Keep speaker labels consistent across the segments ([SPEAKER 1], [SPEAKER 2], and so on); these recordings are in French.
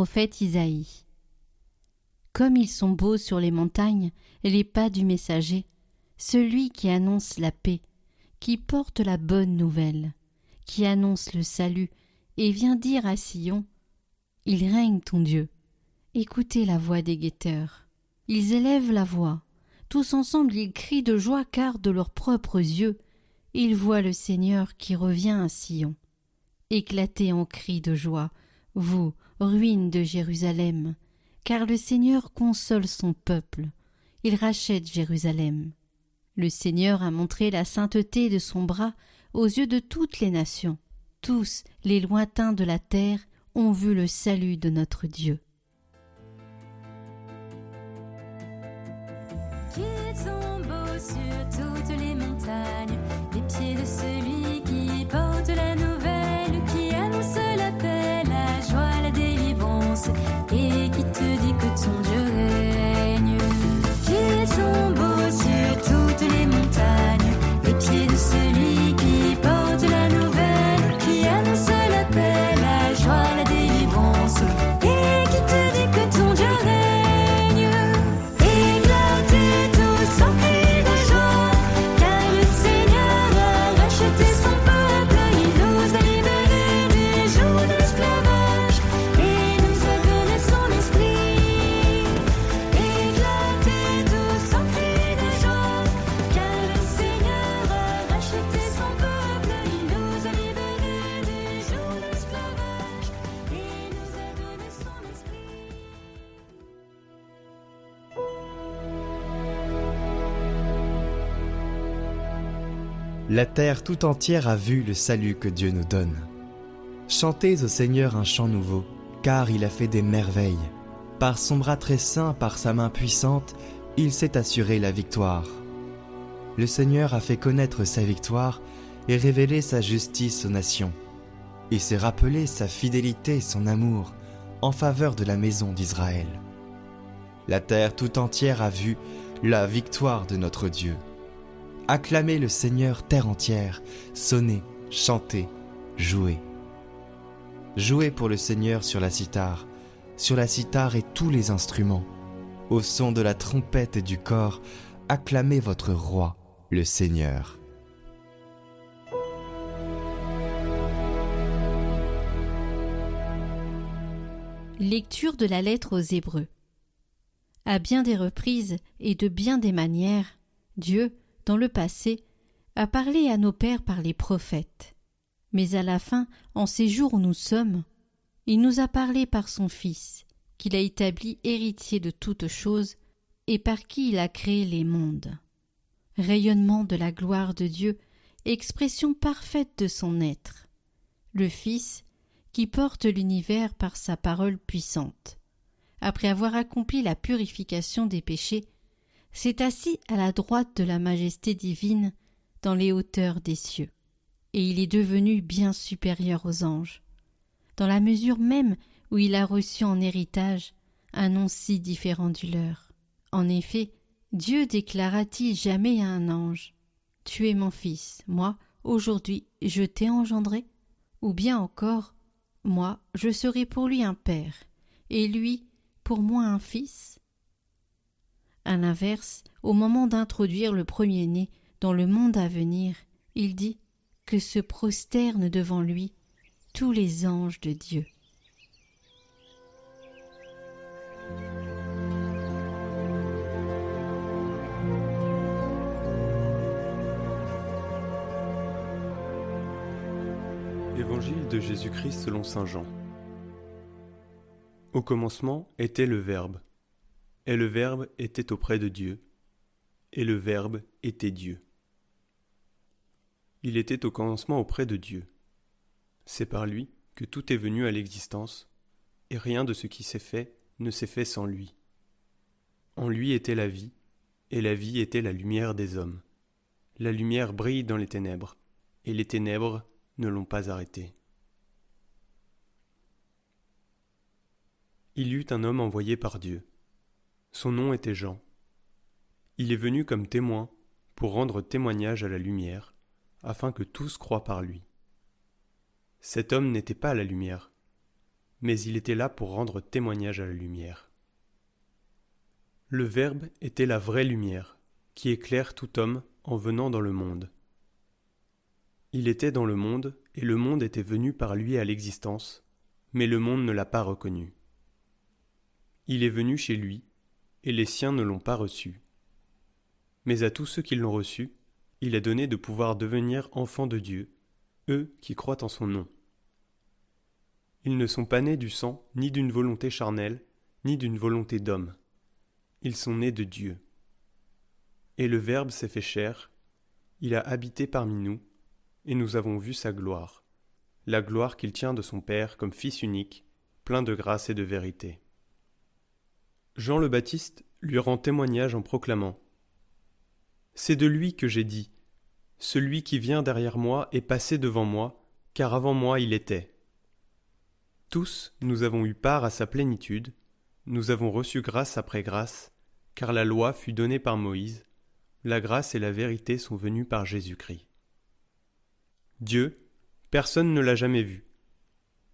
[SPEAKER 1] prophète Isaïe. Comme ils sont beaux sur les montagnes les pas du messager, celui qui annonce la paix, qui porte la bonne nouvelle, qui annonce le salut et vient dire à Sion Il règne ton Dieu. Écoutez la voix des guetteurs. Ils élèvent la voix. Tous ensemble ils crient de joie car de leurs propres yeux ils voient le Seigneur qui revient à Sion. Éclatez en cris de joie, vous, ruines de Jérusalem, car le Seigneur console son peuple, il rachète Jérusalem. Le Seigneur a montré la sainteté de son bras aux yeux de toutes les nations. Tous les lointains de la terre ont vu le salut de notre Dieu.
[SPEAKER 2] La
[SPEAKER 3] terre tout entière a vu le salut que Dieu nous donne. Chantez au Seigneur un chant nouveau, car il a fait des merveilles. Par son bras très saint, par sa main puissante, il s'est assuré la victoire. Le Seigneur a fait connaître sa victoire et révélé sa justice aux nations. Il s'est rappelé sa fidélité son amour en faveur de la maison d'Israël. La terre tout entière a vu la victoire de notre Dieu. Acclamez le Seigneur terre entière, sonnez, chantez, jouez. Jouez pour le Seigneur sur la cithare, sur la cithare et tous les instruments. Au son de la trompette et du corps, acclamez votre roi, le Seigneur.
[SPEAKER 1] Lecture de la lettre aux Hébreux. À bien des reprises et de bien des manières, Dieu, dans le passé, a parlé à nos pères par les prophètes. Mais à la fin, en ces jours où nous sommes, il nous a parlé par son Fils, qu'il a établi héritier de toutes choses, et par qui il a créé les mondes. Rayonnement de la gloire de Dieu, expression parfaite de son être. Le Fils, qui porte l'univers par sa parole puissante. Après avoir accompli la purification des péchés, s'est assis à la droite de la majesté divine dans les hauteurs des cieux, et il est devenu bien supérieur aux anges, dans la mesure même où il a reçu en héritage un nom si différent du leur. En effet, Dieu déclara-t-il jamais à un ange Tu es mon fils, moi, aujourd'hui, je t'ai engendré Ou bien encore Moi, je serai pour lui un père, et lui, pour moi un fils à l'inverse, au moment d'introduire le premier-né dans le monde à venir, il dit que se prosternent devant lui tous les anges de Dieu.
[SPEAKER 4] Évangile de Jésus-Christ selon Saint Jean. Au commencement était le Verbe, et le Verbe était auprès de Dieu, et le Verbe était Dieu. Il était au commencement auprès de Dieu. C'est par lui que tout est venu à l'existence, et rien de ce qui s'est fait ne s'est fait sans lui. En lui était la vie, et la vie était la lumière des hommes. La lumière brille dans les ténèbres, et les ténèbres ne l'ont pas arrêtée. Il y eut un homme envoyé par Dieu. Son nom était Jean. Il est venu comme témoin pour rendre témoignage à la lumière, afin que tous croient par lui. Cet homme n'était pas la lumière, mais il était là pour rendre témoignage à la lumière. Le Verbe était la vraie lumière, qui éclaire tout homme en venant dans le monde. Il était dans le monde, et le monde était venu par lui à l'existence, mais le monde ne l'a pas reconnu. Il est venu chez lui, et les siens ne l'ont pas reçu. Mais à tous ceux qui l'ont reçu, il a donné de pouvoir devenir enfants de Dieu, eux qui croient en son nom. Ils ne sont pas nés du sang, ni d'une volonté charnelle, ni d'une volonté d'homme. Ils sont nés de Dieu. Et le Verbe s'est fait chair, il a habité parmi nous, et nous avons vu sa gloire, la gloire qu'il tient de son Père comme Fils unique, plein de grâce et de vérité. Jean le Baptiste lui rend témoignage en proclamant C'est de lui que j'ai dit Celui qui vient derrière moi est passé devant moi, car avant moi il était. Tous nous avons eu part à sa plénitude, nous avons reçu grâce après grâce, car la loi fut donnée par Moïse, la grâce et la vérité sont venues par Jésus-Christ. Dieu, personne ne l'a jamais vu.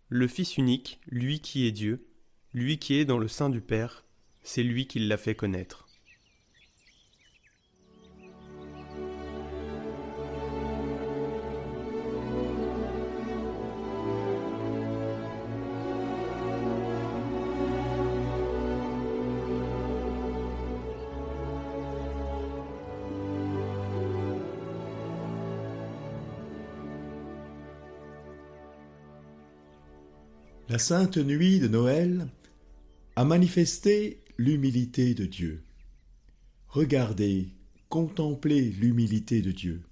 [SPEAKER 4] Le Fils unique, lui qui est Dieu, lui qui est dans le sein du Père, c'est lui qui l'a fait connaître.
[SPEAKER 5] La sainte nuit de Noël a manifesté l'humilité de Dieu. Regardez, contemplez l'humilité de Dieu.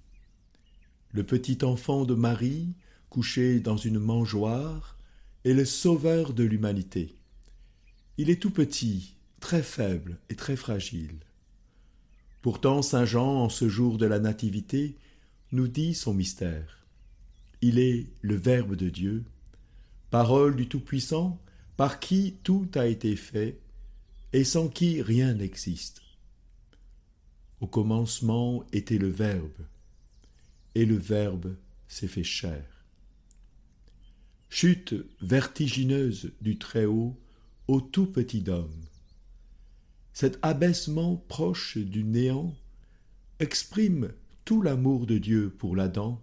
[SPEAKER 5] Le petit enfant de Marie, couché dans une mangeoire, est le sauveur de l'humanité. Il est tout petit, très faible et très fragile. Pourtant Saint Jean, en ce jour de la Nativité, nous dit son mystère. Il est le Verbe de Dieu, parole du Tout-Puissant, par qui tout a été fait, et sans qui rien n'existe. Au commencement était le Verbe, et le Verbe s'est fait chair. Chute vertigineuse du Très-Haut au tout petit homme. Cet abaissement proche du néant exprime tout l'amour de Dieu pour l'Adam,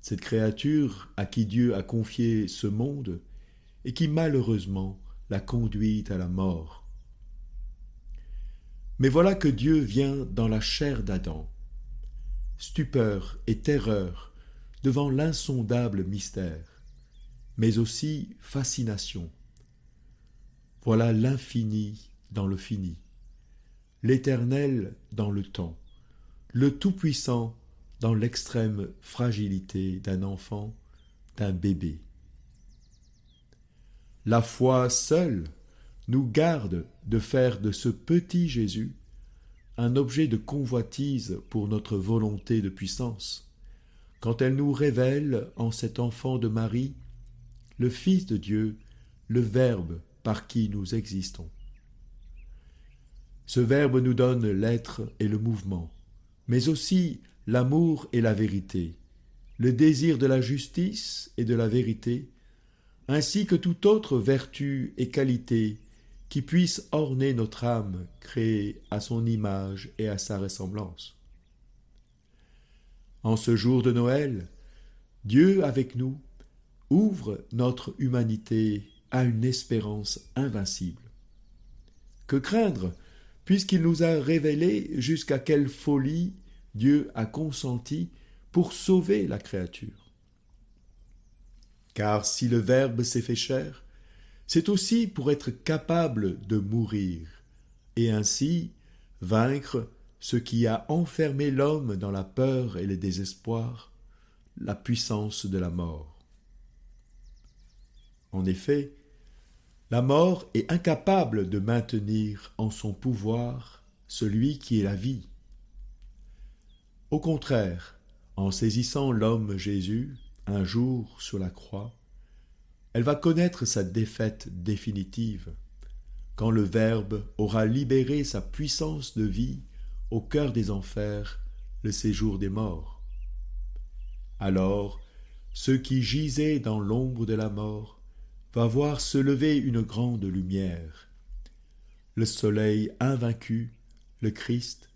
[SPEAKER 5] cette créature à qui Dieu a confié ce monde et qui malheureusement l'a conduite à la mort. Mais voilà que Dieu vient dans la chair d'Adam. Stupeur et terreur devant l'insondable mystère, mais aussi fascination. Voilà l'infini dans le fini, l'éternel dans le temps, le Tout-Puissant dans l'extrême fragilité d'un enfant, d'un bébé. La foi seule nous garde de faire de ce petit Jésus un objet de convoitise pour notre volonté de puissance, quand elle nous révèle en cet enfant de Marie le Fils de Dieu, le Verbe par qui nous existons. Ce Verbe nous donne l'être et le mouvement, mais aussi l'amour et la vérité, le désir de la justice et de la vérité, ainsi que toute autre vertu et qualité qui puisse orner notre âme créée à son image et à sa ressemblance. En ce jour de Noël, Dieu avec nous ouvre notre humanité à une espérance invincible. Que craindre, puisqu'il nous a révélé jusqu'à quelle folie Dieu a consenti pour sauver la créature? Car si le Verbe s'est fait chair, c'est aussi pour être capable de mourir, et ainsi vaincre ce qui a enfermé l'homme dans la peur et le désespoir, la puissance de la mort. En effet, la mort est incapable de maintenir en son pouvoir celui qui est la vie. Au contraire, en saisissant l'homme Jésus, un jour sur la croix, elle va connaître sa défaite définitive, quand le Verbe aura libéré sa puissance de vie au cœur des enfers, le séjour des morts. Alors, ceux qui gisaient dans l'ombre de la mort va voir se lever une grande lumière. Le soleil invaincu, le Christ,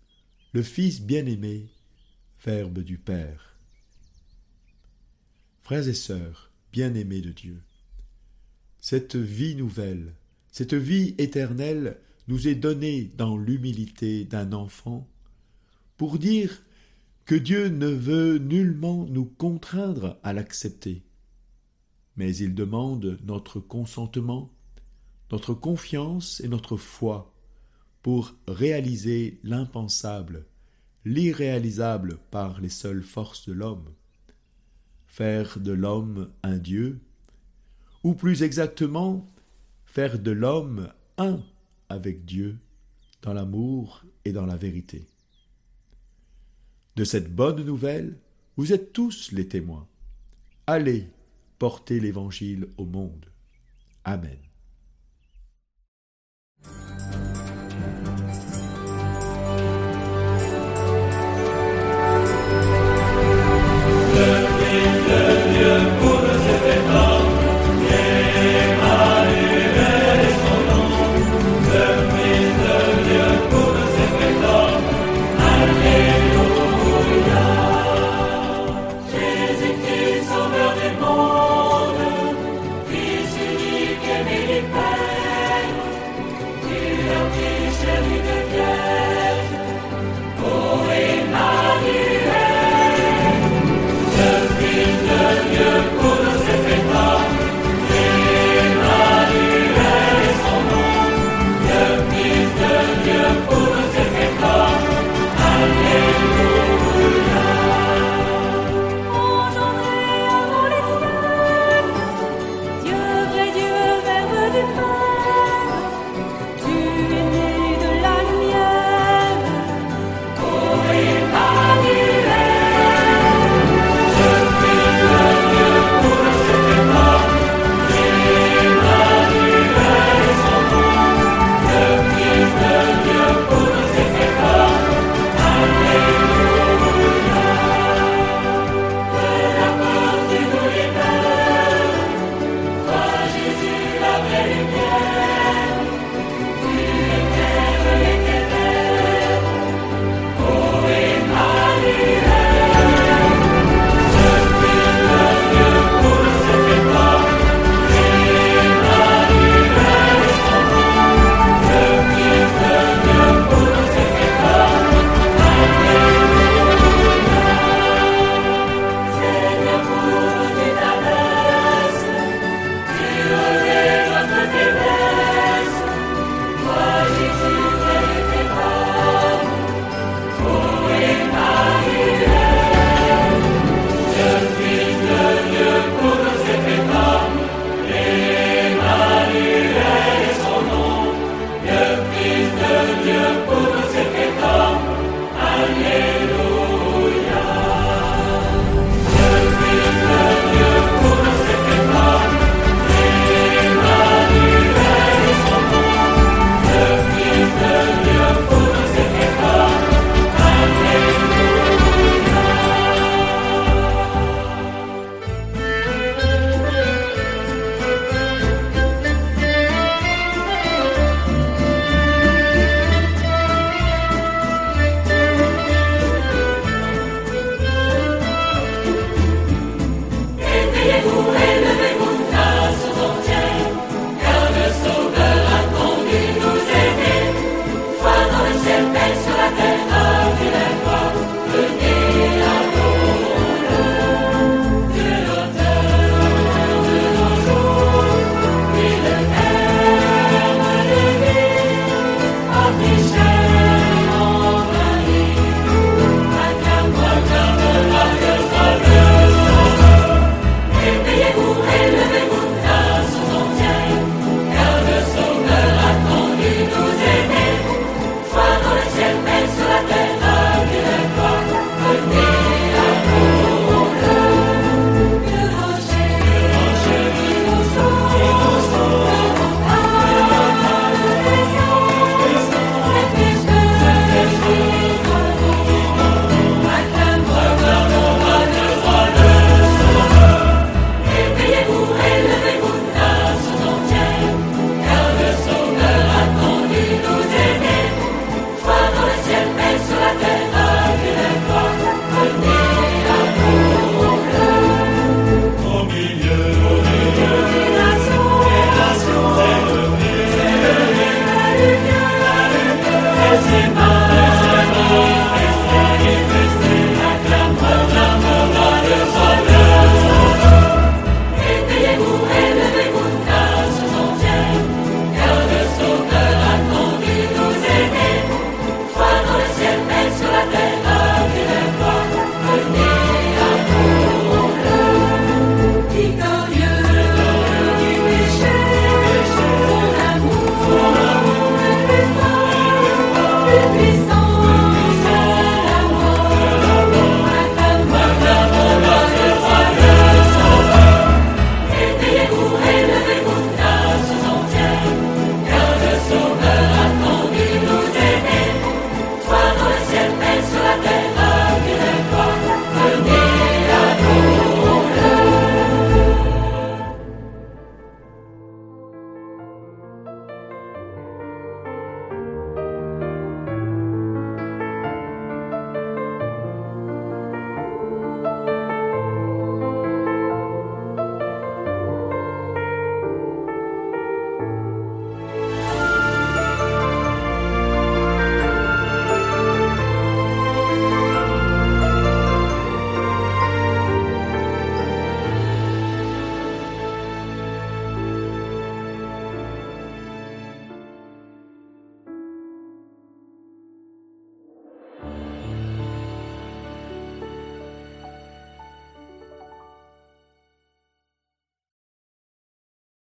[SPEAKER 5] le Fils bien-aimé, Verbe du Père. Frères et sœurs, bien-aimés de Dieu, cette vie nouvelle, cette vie éternelle nous est donnée dans l'humilité d'un enfant pour dire que Dieu ne veut nullement nous contraindre à l'accepter, mais il demande notre consentement, notre confiance et notre foi pour réaliser l'impensable, l'irréalisable par les seules forces de l'homme, faire de l'homme un Dieu, ou plus exactement, faire de l'homme un avec Dieu dans l'amour et dans la vérité. De cette bonne nouvelle, vous êtes tous les témoins. Allez porter l'Évangile au monde. Amen.